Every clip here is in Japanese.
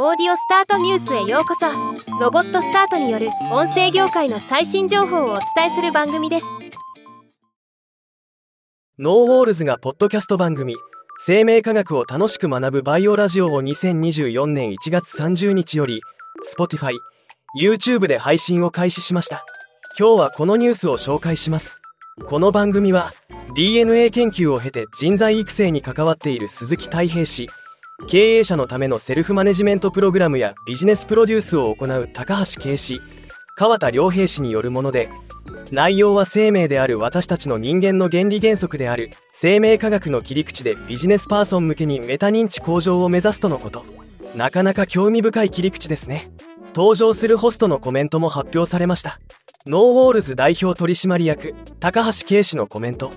Audio Start News へようこそ。ロボットスタートによる音声業界の最新情報をお伝えする番組です。 NO WALLs がポッドキャスト番組生命科学を楽しく学ぶ BIO RADIO を2024年1月30日より Spotify、YouTube で配信を開始しました。今日はこのニュースを紹介します。この番組は DNA 研究を経て人材育成に関わっている鈴木太平氏経営者のためのセルフマネジメントプログラムやビジネスプロデュースを行う高橋圭氏川田良平氏によるもので内容は生命である私たちの人間の原理原則である生命科学の切り口でビジネスパーソン向けにメタ認知向上を目指すとのこと。なかなか興味深い切り口ですね。登場するホストのコメントも発表されました。ノーウォールズ代表取締役高橋圭氏のコメント。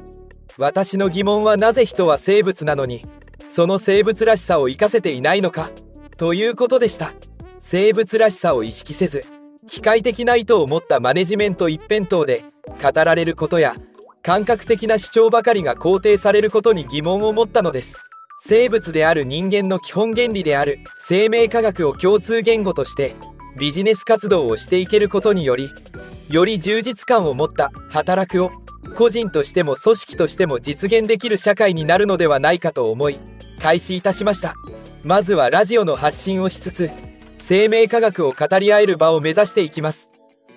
私の疑問はなぜ人は生物なのにその生物らしさを生かせていないのかということでした。生物らしさを意識せず機械的な意図を持ったマネジメント一辺倒で語られることや感覚的な主張ばかりが肯定されることに疑問を持ったのです。生物である人間の基本原理である生命科学を共通言語としてビジネス活動をしていけることによりより充実感を持った働くを個人としても組織としても実現できる社会になるのではないかと思い開始いたしました。まずはラジオの発信をしつつ生命科学を語り合える場を目指していきます。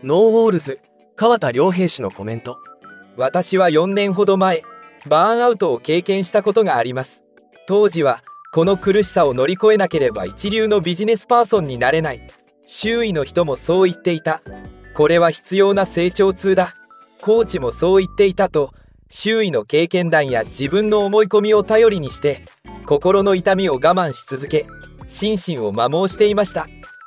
NO WALLs 川田良平氏のコメント。私は4年ほど前バーンアウトを経験したことがあります。当時はこの苦しさを乗り越えなければ一流のビジネスパーソンになれない。周囲の人もそう言っていた。これは必要な成長痛だ。コーチもそう言っていたと周囲の経験談や自分の思い込みを頼りにして心の痛みを我慢し続け心身を摩耗していました。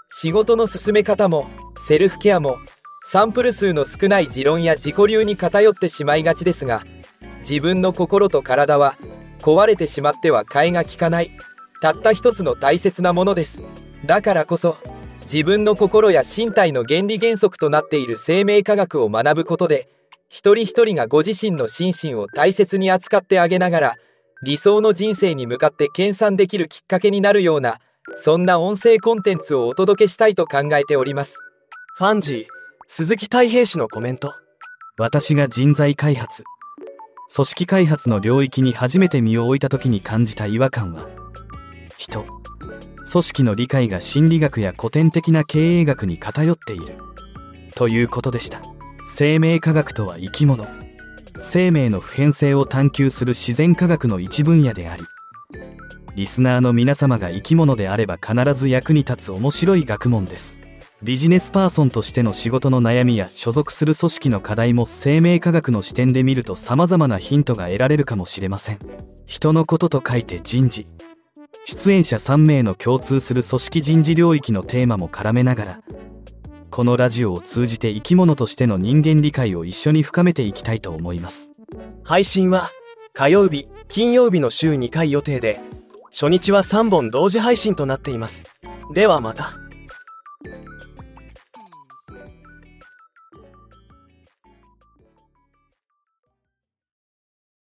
仕事の進め方もセルフケアもサンプル数の少ない持論や自己流に偏ってしまいがちですが自分の心と体は壊れてしまっては替えが利かない。たった一つの大切なものです。だからこそ自分の心や身体の原理原則となっている生命科学を学ぶことで一人一人がご自身の心身を大切に扱ってあげながら理想の人生に向かって研鑽できるきっかけになるようなそんな音声コンテンツをお届けしたいと考えております。ファンジー鈴木太平氏のコメント。私が人材開発組織開発の領域に初めて身を置いた時に感じた違和感は人組織の理解が心理学や古典的な経営学に偏っているということでした。生命科学とは生き物生命の普遍性を探求する自然科学の一分野でありリスナーの皆様が生き物であれば必ず役に立つ面白い学問です。ビジネスパーソンとしての仕事の悩みや所属する組織の課題も生命科学の視点で見ると様々なヒントが得られるかもしれません。人のことと書いて人事。出演者3名の共通する組織人事領域のテーマも絡めながらこのラジオを通じて生き物としての人間理解を一緒に深めていきたいと思います。配信は火曜日金曜日の週2回予定で初日は3本同時配信となっています。ではまた。